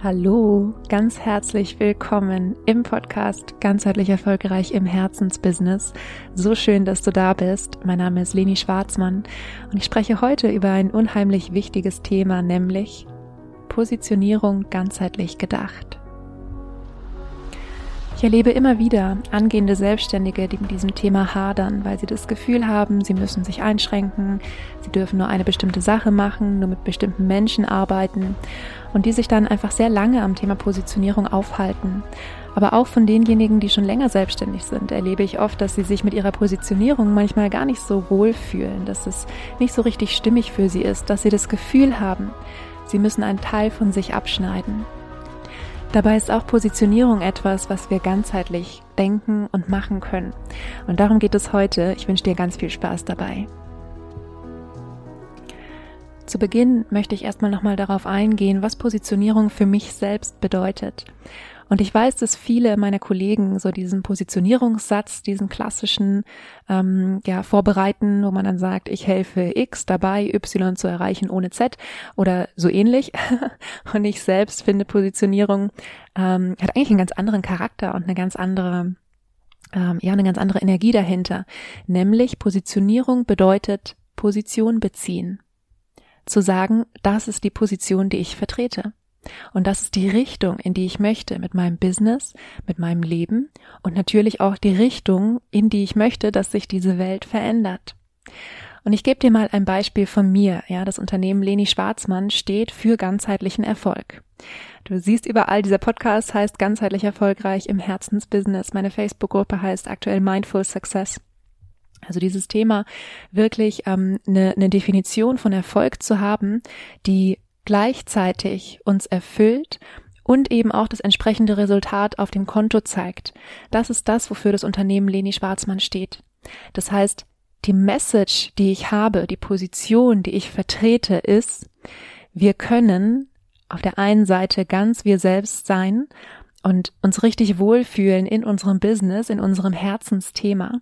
Hallo, ganz herzlich willkommen im Podcast Ganzheitlich Erfolgreich im Herzensbusiness. So schön, dass du da bist. Mein Name ist Leni Schwarzmann und ich spreche heute über ein unheimlich wichtiges Thema, nämlich Positionierung ganzheitlich gedacht. Ich erlebe immer wieder angehende Selbstständige, die mit diesem Thema hadern, weil sie das Gefühl haben, sie müssen sich einschränken, sie dürfen nur eine bestimmte Sache machen, nur mit bestimmten Menschen arbeiten und die sich dann einfach sehr lange am Thema Positionierung aufhalten. Aber auch von denjenigen, die schon länger selbstständig sind, erlebe ich oft, dass sie sich mit ihrer Positionierung manchmal gar nicht so wohl fühlen, dass es nicht so richtig stimmig für sie ist, dass sie das Gefühl haben, sie müssen einen Teil von sich abschneiden. Dabei ist auch Positionierung etwas, was wir ganzheitlich denken und machen können. Und darum geht es heute. Ich wünsche dir ganz viel Spaß dabei. Zu Beginn möchte ich erstmal nochmal darauf eingehen, was Positionierung für mich selbst bedeutet. Und ich weiß, dass viele meiner Kollegen so diesen Positionierungssatz, diesen klassischen, ähm, ja, vorbereiten, wo man dann sagt, ich helfe X dabei, Y zu erreichen ohne Z oder so ähnlich. und ich selbst finde, Positionierung ähm, hat eigentlich einen ganz anderen Charakter und eine ganz andere ähm, ja, eine ganz andere Energie dahinter. Nämlich Positionierung bedeutet Position beziehen. Zu sagen, das ist die Position, die ich vertrete. Und das ist die Richtung, in die ich möchte mit meinem Business, mit meinem Leben und natürlich auch die Richtung, in die ich möchte, dass sich diese Welt verändert. Und ich gebe dir mal ein Beispiel von mir. Ja, das Unternehmen Leni Schwarzmann steht für ganzheitlichen Erfolg. Du siehst überall, dieser Podcast heißt ganzheitlich erfolgreich im Herzensbusiness. Meine Facebook-Gruppe heißt aktuell Mindful Success. Also dieses Thema wirklich ähm, eine, eine Definition von Erfolg zu haben, die gleichzeitig uns erfüllt und eben auch das entsprechende Resultat auf dem Konto zeigt. Das ist das, wofür das Unternehmen Leni Schwarzmann steht. Das heißt, die Message, die ich habe, die Position, die ich vertrete, ist, wir können auf der einen Seite ganz wir selbst sein und uns richtig wohlfühlen in unserem Business, in unserem Herzensthema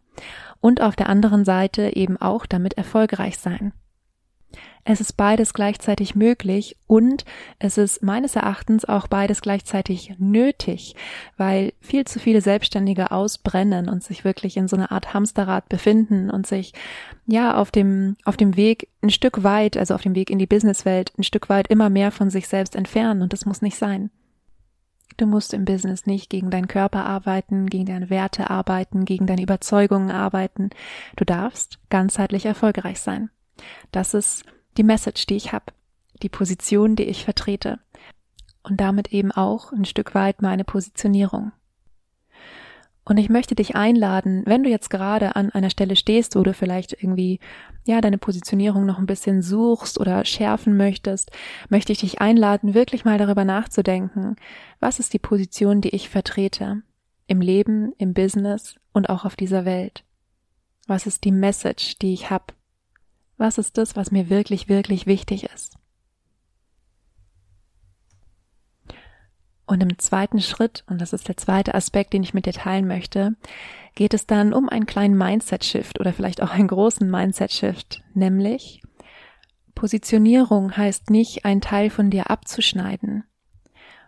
und auf der anderen Seite eben auch damit erfolgreich sein. Es ist beides gleichzeitig möglich und es ist meines Erachtens auch beides gleichzeitig nötig, weil viel zu viele Selbstständige ausbrennen und sich wirklich in so einer Art Hamsterrad befinden und sich ja auf dem, auf dem Weg ein Stück weit, also auf dem Weg in die Businesswelt, ein Stück weit immer mehr von sich selbst entfernen und das muss nicht sein. Du musst im Business nicht gegen deinen Körper arbeiten, gegen deine Werte arbeiten, gegen deine Überzeugungen arbeiten. Du darfst ganzheitlich erfolgreich sein. Das ist die Message, die ich habe, die Position, die ich vertrete und damit eben auch ein Stück weit meine Positionierung. Und ich möchte dich einladen, wenn du jetzt gerade an einer Stelle stehst, wo du vielleicht irgendwie, ja, deine Positionierung noch ein bisschen suchst oder schärfen möchtest, möchte ich dich einladen, wirklich mal darüber nachzudenken, was ist die Position, die ich vertrete? Im Leben, im Business und auch auf dieser Welt. Was ist die Message, die ich habe? Was ist das, was mir wirklich, wirklich wichtig ist? Und im zweiten Schritt, und das ist der zweite Aspekt, den ich mit dir teilen möchte, geht es dann um einen kleinen Mindset-Shift oder vielleicht auch einen großen Mindset-Shift, nämlich Positionierung heißt nicht, einen Teil von dir abzuschneiden.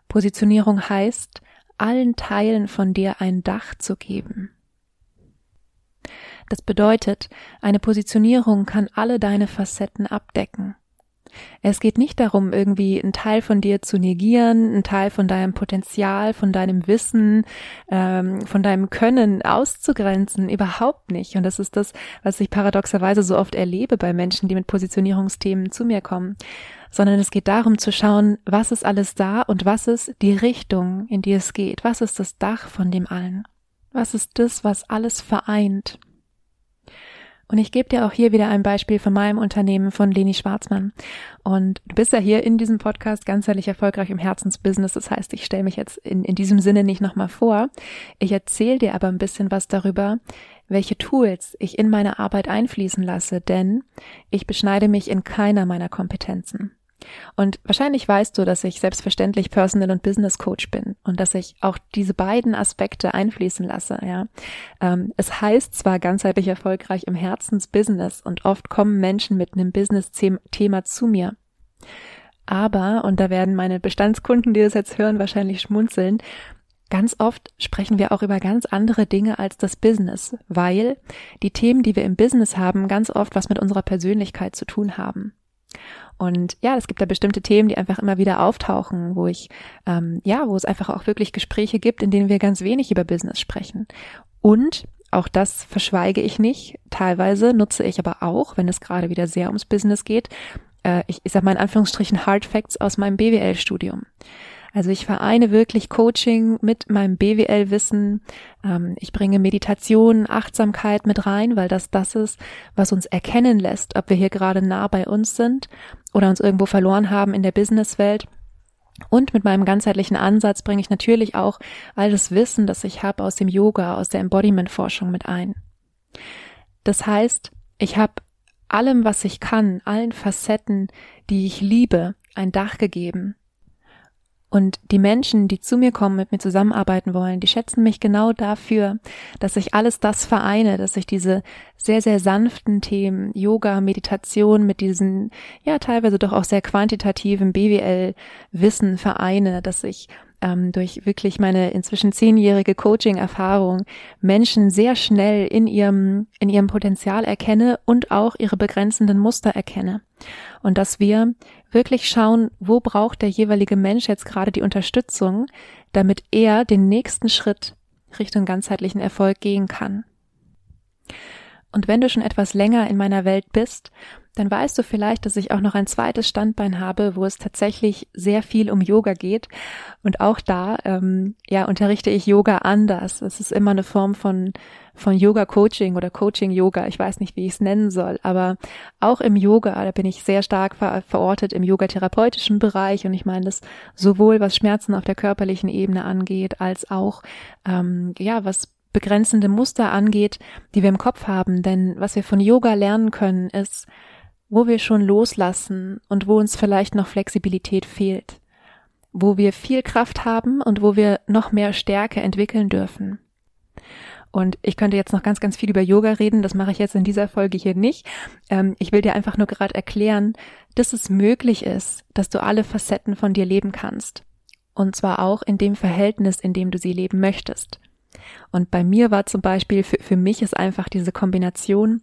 Positionierung heißt, allen Teilen von dir ein Dach zu geben. Das bedeutet, eine Positionierung kann alle deine Facetten abdecken. Es geht nicht darum, irgendwie einen Teil von dir zu negieren, einen Teil von deinem Potenzial, von deinem Wissen, ähm, von deinem Können auszugrenzen. Überhaupt nicht. Und das ist das, was ich paradoxerweise so oft erlebe bei Menschen, die mit Positionierungsthemen zu mir kommen. Sondern es geht darum zu schauen, was ist alles da und was ist die Richtung, in die es geht. Was ist das Dach von dem allen? Was ist das, was alles vereint? Und ich gebe dir auch hier wieder ein Beispiel von meinem Unternehmen von Leni Schwarzmann. Und du bist ja hier in diesem Podcast ganzheitlich erfolgreich im Herzensbusiness. Das heißt, ich stelle mich jetzt in, in diesem Sinne nicht nochmal vor. Ich erzähle dir aber ein bisschen was darüber, welche Tools ich in meine Arbeit einfließen lasse, denn ich beschneide mich in keiner meiner Kompetenzen. Und wahrscheinlich weißt du, dass ich selbstverständlich Personal und Business Coach bin und dass ich auch diese beiden Aspekte einfließen lasse. Ja, ähm, es heißt zwar ganzheitlich erfolgreich im Herzensbusiness und oft kommen Menschen mit einem Business-Thema zu mir. Aber, und da werden meine Bestandskunden, die das jetzt hören, wahrscheinlich schmunzeln, Ganz oft sprechen wir auch über ganz andere Dinge als das Business, weil die Themen, die wir im Business haben, ganz oft was mit unserer Persönlichkeit zu tun haben. Und ja, es gibt da bestimmte Themen, die einfach immer wieder auftauchen, wo ich, ähm, ja, wo es einfach auch wirklich Gespräche gibt, in denen wir ganz wenig über Business sprechen. Und auch das verschweige ich nicht. Teilweise nutze ich aber auch, wenn es gerade wieder sehr ums Business geht, äh, ich, ich sag mal in Anführungsstrichen Hard Facts aus meinem BWL-Studium. Also ich vereine wirklich Coaching mit meinem BWL-Wissen. Ähm, ich bringe Meditation, Achtsamkeit mit rein, weil das das ist, was uns erkennen lässt, ob wir hier gerade nah bei uns sind oder uns irgendwo verloren haben in der Businesswelt. Und mit meinem ganzheitlichen Ansatz bringe ich natürlich auch all das Wissen, das ich habe aus dem Yoga, aus der Embodiment-Forschung mit ein. Das heißt, ich habe allem, was ich kann, allen Facetten, die ich liebe, ein Dach gegeben. Und die Menschen, die zu mir kommen, mit mir zusammenarbeiten wollen, die schätzen mich genau dafür, dass ich alles das vereine, dass ich diese sehr, sehr sanften Themen, Yoga, Meditation mit diesen, ja, teilweise doch auch sehr quantitativen BWL-Wissen vereine, dass ich ähm, durch wirklich meine inzwischen zehnjährige Coaching-Erfahrung Menschen sehr schnell in ihrem, in ihrem Potenzial erkenne und auch ihre begrenzenden Muster erkenne. Und dass wir wirklich schauen, wo braucht der jeweilige Mensch jetzt gerade die Unterstützung, damit er den nächsten Schritt Richtung ganzheitlichen Erfolg gehen kann. Und wenn du schon etwas länger in meiner Welt bist dann weißt du vielleicht, dass ich auch noch ein zweites Standbein habe, wo es tatsächlich sehr viel um Yoga geht. Und auch da, ähm, ja, unterrichte ich Yoga anders. Es ist immer eine Form von von Yoga-Coaching oder Coaching-Yoga. Ich weiß nicht, wie ich es nennen soll, aber auch im Yoga, da bin ich sehr stark ver verortet im yoga-therapeutischen Bereich und ich meine das sowohl was Schmerzen auf der körperlichen Ebene angeht, als auch ähm, ja was begrenzende Muster angeht, die wir im Kopf haben. Denn was wir von Yoga lernen können, ist wo wir schon loslassen und wo uns vielleicht noch Flexibilität fehlt, wo wir viel Kraft haben und wo wir noch mehr Stärke entwickeln dürfen. Und ich könnte jetzt noch ganz, ganz viel über Yoga reden, das mache ich jetzt in dieser Folge hier nicht. Ähm, ich will dir einfach nur gerade erklären, dass es möglich ist, dass du alle Facetten von dir leben kannst. Und zwar auch in dem Verhältnis, in dem du sie leben möchtest. Und bei mir war zum Beispiel, für, für mich ist einfach diese Kombination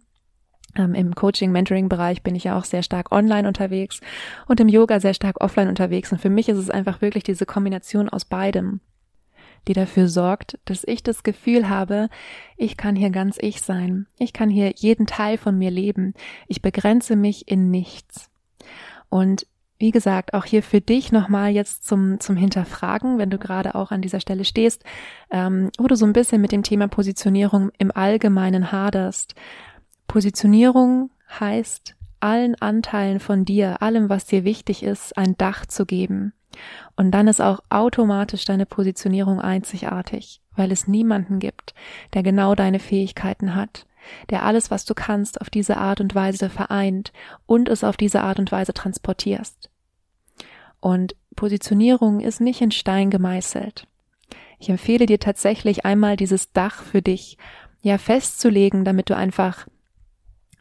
ähm, Im Coaching-Mentoring-Bereich bin ich ja auch sehr stark online unterwegs und im Yoga sehr stark offline unterwegs. Und für mich ist es einfach wirklich diese Kombination aus beidem, die dafür sorgt, dass ich das Gefühl habe, ich kann hier ganz ich sein. Ich kann hier jeden Teil von mir leben. Ich begrenze mich in nichts. Und wie gesagt, auch hier für dich nochmal jetzt zum, zum Hinterfragen, wenn du gerade auch an dieser Stelle stehst, ähm, wo du so ein bisschen mit dem Thema Positionierung im Allgemeinen haderst. Positionierung heißt, allen Anteilen von dir, allem, was dir wichtig ist, ein Dach zu geben. Und dann ist auch automatisch deine Positionierung einzigartig, weil es niemanden gibt, der genau deine Fähigkeiten hat, der alles, was du kannst, auf diese Art und Weise vereint und es auf diese Art und Weise transportierst. Und Positionierung ist nicht in Stein gemeißelt. Ich empfehle dir tatsächlich einmal dieses Dach für dich ja festzulegen, damit du einfach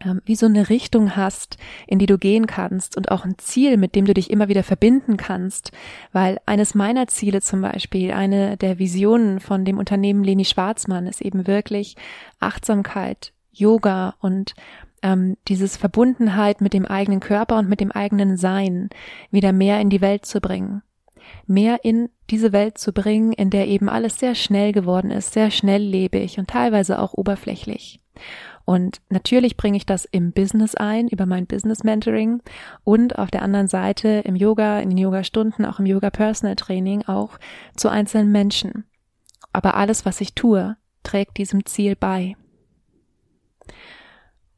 ähm, wie so eine Richtung hast, in die du gehen kannst und auch ein Ziel, mit dem du dich immer wieder verbinden kannst. Weil eines meiner Ziele zum Beispiel, eine der Visionen von dem Unternehmen Leni Schwarzmann ist eben wirklich Achtsamkeit, Yoga und ähm, dieses Verbundenheit mit dem eigenen Körper und mit dem eigenen Sein wieder mehr in die Welt zu bringen. Mehr in diese Welt zu bringen, in der eben alles sehr schnell geworden ist, sehr schnelllebig und teilweise auch oberflächlich. Und natürlich bringe ich das im Business ein, über mein Business Mentoring und auf der anderen Seite im Yoga, in den Yoga-Stunden, auch im Yoga Personal Training, auch zu einzelnen Menschen. Aber alles, was ich tue, trägt diesem Ziel bei.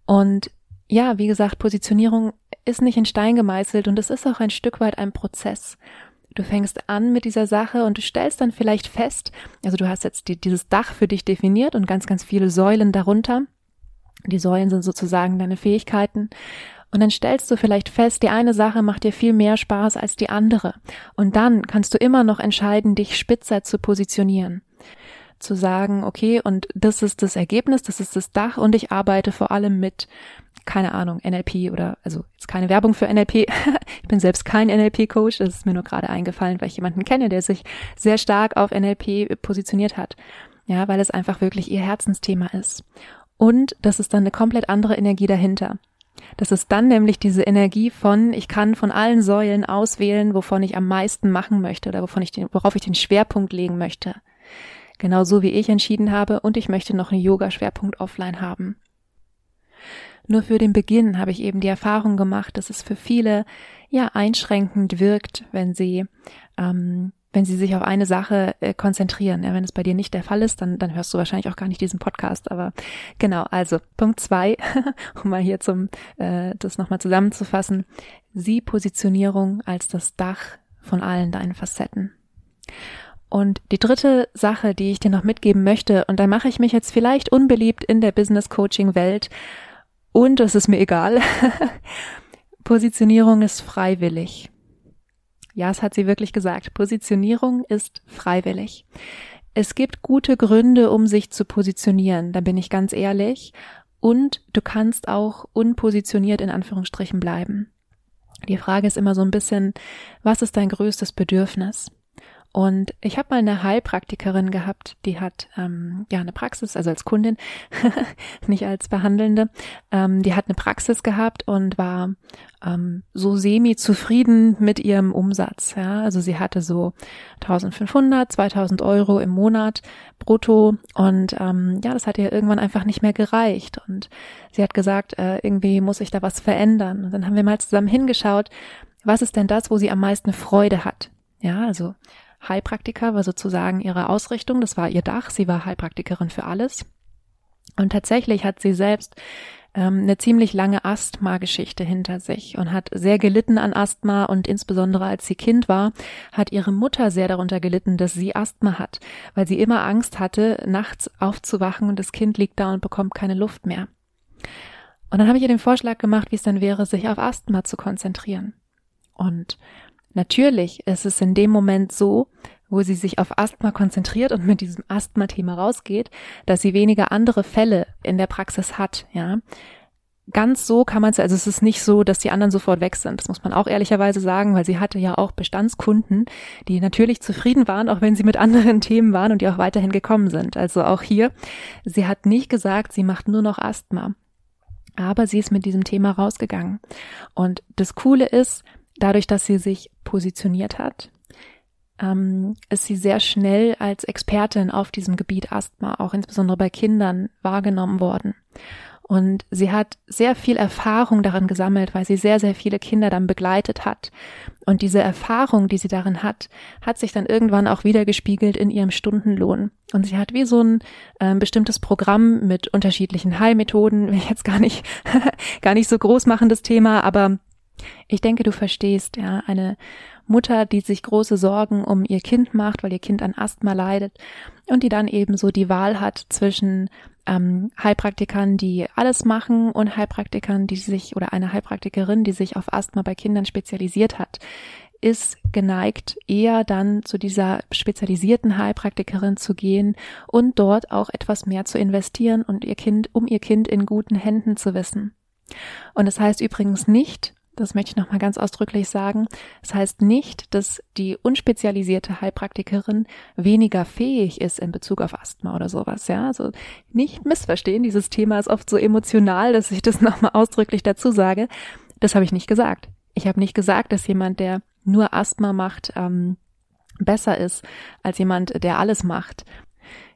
Und ja, wie gesagt, Positionierung ist nicht in Stein gemeißelt und es ist auch ein Stück weit ein Prozess. Du fängst an mit dieser Sache und du stellst dann vielleicht fest, also du hast jetzt die, dieses Dach für dich definiert und ganz, ganz viele Säulen darunter. Die Säulen sind sozusagen deine Fähigkeiten. Und dann stellst du vielleicht fest, die eine Sache macht dir viel mehr Spaß als die andere. Und dann kannst du immer noch entscheiden, dich spitzer zu positionieren. Zu sagen, okay, und das ist das Ergebnis, das ist das Dach und ich arbeite vor allem mit, keine Ahnung, NLP oder, also jetzt keine Werbung für NLP. ich bin selbst kein NLP-Coach, das ist mir nur gerade eingefallen, weil ich jemanden kenne, der sich sehr stark auf NLP positioniert hat. Ja, weil es einfach wirklich ihr Herzensthema ist. Und das ist dann eine komplett andere Energie dahinter. Das ist dann nämlich diese Energie von, ich kann von allen Säulen auswählen, wovon ich am meisten machen möchte oder wovon ich den, worauf ich den Schwerpunkt legen möchte. Genauso wie ich entschieden habe und ich möchte noch einen Yoga-Schwerpunkt offline haben. Nur für den Beginn habe ich eben die Erfahrung gemacht, dass es für viele ja einschränkend wirkt, wenn sie ähm, wenn sie sich auf eine Sache äh, konzentrieren. Ja, wenn es bei dir nicht der Fall ist, dann, dann hörst du wahrscheinlich auch gar nicht diesen Podcast. Aber genau, also Punkt zwei, um mal hier zum äh, das nochmal zusammenzufassen, sieh Positionierung als das Dach von allen deinen Facetten. Und die dritte Sache, die ich dir noch mitgeben möchte, und da mache ich mich jetzt vielleicht unbeliebt in der Business Coaching Welt, und es ist mir egal, Positionierung ist freiwillig. Ja, es hat sie wirklich gesagt. Positionierung ist freiwillig. Es gibt gute Gründe, um sich zu positionieren, da bin ich ganz ehrlich. Und du kannst auch unpositioniert in Anführungsstrichen bleiben. Die Frage ist immer so ein bisschen, was ist dein größtes Bedürfnis? Und ich habe mal eine Heilpraktikerin gehabt, die hat ähm, ja eine Praxis, also als Kundin, nicht als Behandelnde, ähm, die hat eine Praxis gehabt und war ähm, so semi zufrieden mit ihrem Umsatz. Ja, also sie hatte so 1500, 2000 Euro im Monat brutto und ähm, ja, das hat ihr irgendwann einfach nicht mehr gereicht und sie hat gesagt, äh, irgendwie muss ich da was verändern. Und dann haben wir mal zusammen hingeschaut, was ist denn das, wo sie am meisten Freude hat? Ja, also Heilpraktiker war sozusagen ihre Ausrichtung, das war ihr Dach, sie war Heilpraktikerin für alles. Und tatsächlich hat sie selbst ähm, eine ziemlich lange Asthma-Geschichte hinter sich und hat sehr gelitten an Asthma und insbesondere als sie Kind war, hat ihre Mutter sehr darunter gelitten, dass sie Asthma hat, weil sie immer Angst hatte, nachts aufzuwachen und das Kind liegt da und bekommt keine Luft mehr. Und dann habe ich ihr den Vorschlag gemacht, wie es dann wäre, sich auf Asthma zu konzentrieren. Und Natürlich ist es in dem Moment so, wo sie sich auf Asthma konzentriert und mit diesem Asthma-Thema rausgeht, dass sie weniger andere Fälle in der Praxis hat, ja. Ganz so kann man es, also es ist nicht so, dass die anderen sofort weg sind. Das muss man auch ehrlicherweise sagen, weil sie hatte ja auch Bestandskunden, die natürlich zufrieden waren, auch wenn sie mit anderen Themen waren und die auch weiterhin gekommen sind. Also auch hier, sie hat nicht gesagt, sie macht nur noch Asthma. Aber sie ist mit diesem Thema rausgegangen. Und das Coole ist, dadurch, dass sie sich positioniert hat, ähm, ist sie sehr schnell als Expertin auf diesem Gebiet Asthma, auch insbesondere bei Kindern, wahrgenommen worden. Und sie hat sehr viel Erfahrung darin gesammelt, weil sie sehr, sehr viele Kinder dann begleitet hat. Und diese Erfahrung, die sie darin hat, hat sich dann irgendwann auch wieder gespiegelt in ihrem Stundenlohn. Und sie hat wie so ein äh, bestimmtes Programm mit unterschiedlichen Heilmethoden, will ich jetzt gar nicht, gar nicht so groß machen, das Thema, aber ich denke, du verstehst, ja, eine Mutter, die sich große Sorgen um ihr Kind macht, weil ihr Kind an Asthma leidet und die dann eben so die Wahl hat zwischen ähm, Heilpraktikern, die alles machen und Heilpraktikern, die sich oder eine Heilpraktikerin, die sich auf Asthma bei Kindern spezialisiert hat, ist geneigt, eher dann zu dieser spezialisierten Heilpraktikerin zu gehen und dort auch etwas mehr zu investieren und ihr Kind, um ihr Kind in guten Händen zu wissen. Und das heißt übrigens nicht, das möchte ich nochmal ganz ausdrücklich sagen. Das heißt nicht, dass die unspezialisierte Heilpraktikerin weniger fähig ist in Bezug auf Asthma oder sowas. Ja, also nicht missverstehen. Dieses Thema ist oft so emotional, dass ich das nochmal ausdrücklich dazu sage. Das habe ich nicht gesagt. Ich habe nicht gesagt, dass jemand, der nur Asthma macht, ähm, besser ist als jemand, der alles macht.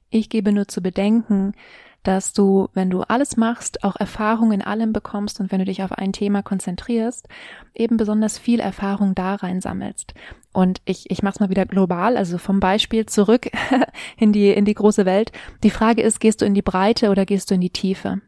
Ich gebe nur zu bedenken, dass du, wenn du alles machst, auch Erfahrung in allem bekommst und wenn du dich auf ein Thema konzentrierst, eben besonders viel Erfahrung da rein sammelst. Und ich, ich mache es mal wieder global, also vom Beispiel zurück in die, in die große Welt. Die Frage ist, gehst du in die Breite oder gehst du in die Tiefe?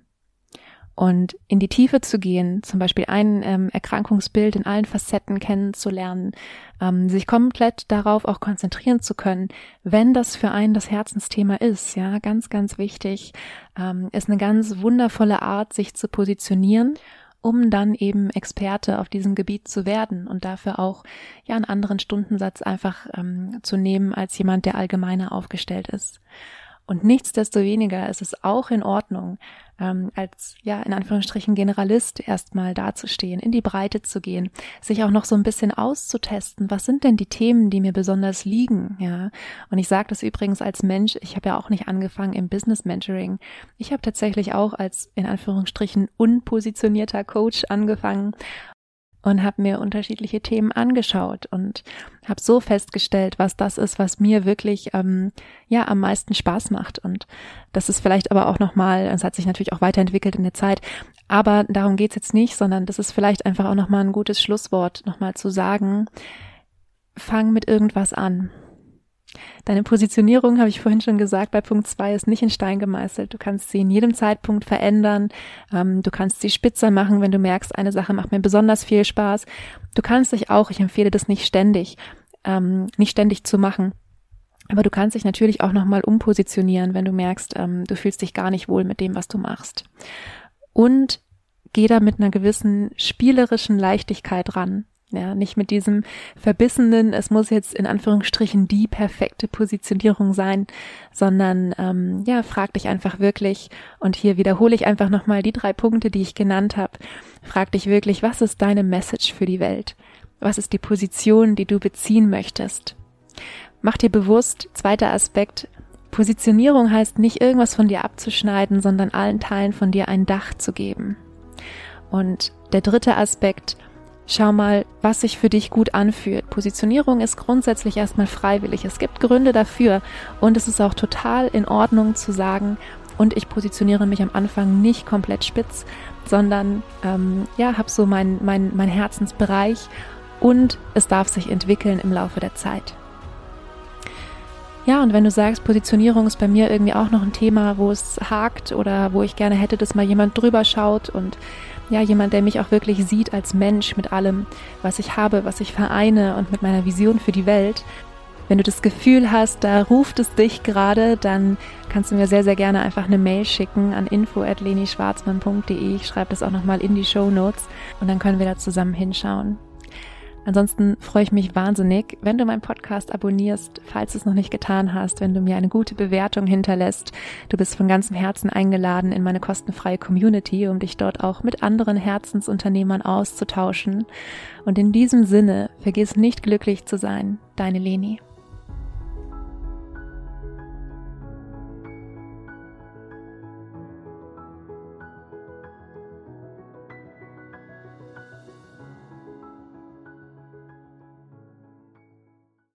Und in die Tiefe zu gehen, zum Beispiel ein ähm, Erkrankungsbild in allen Facetten kennenzulernen, ähm, sich komplett darauf auch konzentrieren zu können, wenn das für einen das Herzensthema ist, ja, ganz, ganz wichtig, ähm, ist eine ganz wundervolle Art, sich zu positionieren um dann eben Experte auf diesem Gebiet zu werden und dafür auch ja einen anderen Stundensatz einfach ähm, zu nehmen als jemand, der allgemeiner aufgestellt ist. Und nichtsdestoweniger ist es auch in Ordnung, ähm, als ja in Anführungsstrichen Generalist erstmal dazustehen, in die Breite zu gehen, sich auch noch so ein bisschen auszutesten. Was sind denn die Themen, die mir besonders liegen? Ja, und ich sage das übrigens als Mensch. Ich habe ja auch nicht angefangen im Business Mentoring. Ich habe tatsächlich auch als in Anführungsstrichen unpositionierter Coach angefangen und habe mir unterschiedliche Themen angeschaut und habe so festgestellt, was das ist, was mir wirklich ähm, ja am meisten Spaß macht und das ist vielleicht aber auch noch mal, es hat sich natürlich auch weiterentwickelt in der Zeit, aber darum geht's jetzt nicht, sondern das ist vielleicht einfach auch noch mal ein gutes Schlusswort, noch mal zu sagen, fang mit irgendwas an. Deine Positionierung, habe ich vorhin schon gesagt, bei Punkt zwei ist nicht in Stein gemeißelt. Du kannst sie in jedem Zeitpunkt verändern. Ähm, du kannst sie spitzer machen, wenn du merkst, eine Sache macht mir besonders viel Spaß. Du kannst dich auch, ich empfehle das nicht ständig, ähm, nicht ständig zu machen. Aber du kannst dich natürlich auch nochmal umpositionieren, wenn du merkst, ähm, du fühlst dich gar nicht wohl mit dem, was du machst. Und geh da mit einer gewissen spielerischen Leichtigkeit ran. Ja, nicht mit diesem verbissenen, es muss jetzt in Anführungsstrichen die perfekte Positionierung sein, sondern ähm, ja, frag dich einfach wirklich, und hier wiederhole ich einfach nochmal die drei Punkte, die ich genannt habe. Frag dich wirklich, was ist deine Message für die Welt? Was ist die Position, die du beziehen möchtest? Mach dir bewusst, zweiter Aspekt, Positionierung heißt nicht irgendwas von dir abzuschneiden, sondern allen Teilen von dir ein Dach zu geben. Und der dritte Aspekt, Schau mal, was sich für dich gut anfühlt. Positionierung ist grundsätzlich erstmal freiwillig. Es gibt Gründe dafür und es ist auch total in Ordnung zu sagen, und ich positioniere mich am Anfang nicht komplett spitz, sondern ähm, ja, habe so mein, mein, mein Herzensbereich und es darf sich entwickeln im Laufe der Zeit. Ja, und wenn du sagst, Positionierung ist bei mir irgendwie auch noch ein Thema, wo es hakt oder wo ich gerne hätte, dass mal jemand drüber schaut und ja, jemand, der mich auch wirklich sieht als Mensch mit allem, was ich habe, was ich vereine und mit meiner Vision für die Welt. Wenn du das Gefühl hast, da ruft es dich gerade, dann kannst du mir sehr, sehr gerne einfach eine Mail schicken an info.lenischwarzmann.de. Ich schreibe das auch nochmal in die Show Notes und dann können wir da zusammen hinschauen. Ansonsten freue ich mich wahnsinnig, wenn du meinen Podcast abonnierst, falls du es noch nicht getan hast, wenn du mir eine gute Bewertung hinterlässt. Du bist von ganzem Herzen eingeladen in meine kostenfreie Community, um dich dort auch mit anderen Herzensunternehmern auszutauschen. Und in diesem Sinne, vergiss nicht glücklich zu sein. Deine Leni.